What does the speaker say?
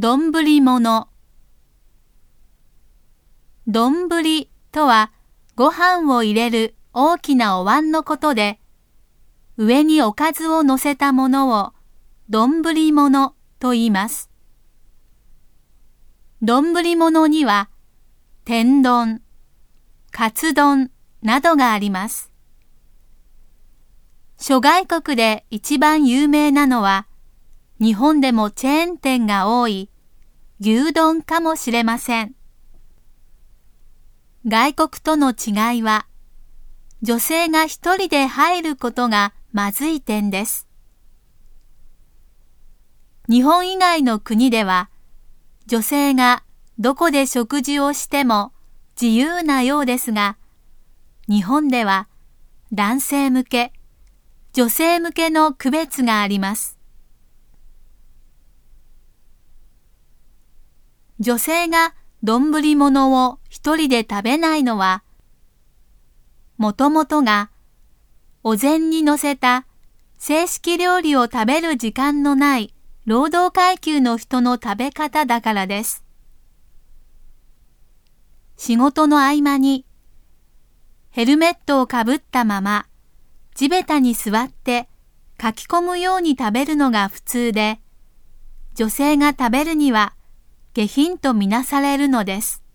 丼物。丼とはご飯を入れる大きなお椀のことで、上におかずを乗せたものを丼物と言います。丼物には天丼、カツ丼などがあります。諸外国で一番有名なのは日本でもチェーン店が多い牛丼かもしれません。外国との違いは、女性が一人で入ることがまずい点です。日本以外の国では、女性がどこで食事をしても自由なようですが、日本では男性向け、女性向けの区別があります。女性が丼物を一人で食べないのは、もともとがお膳に乗せた正式料理を食べる時間のない労働階級の人の食べ方だからです。仕事の合間にヘルメットをかぶったまま地べたに座って書き込むように食べるのが普通で、女性が食べるには下品とみなされるのです。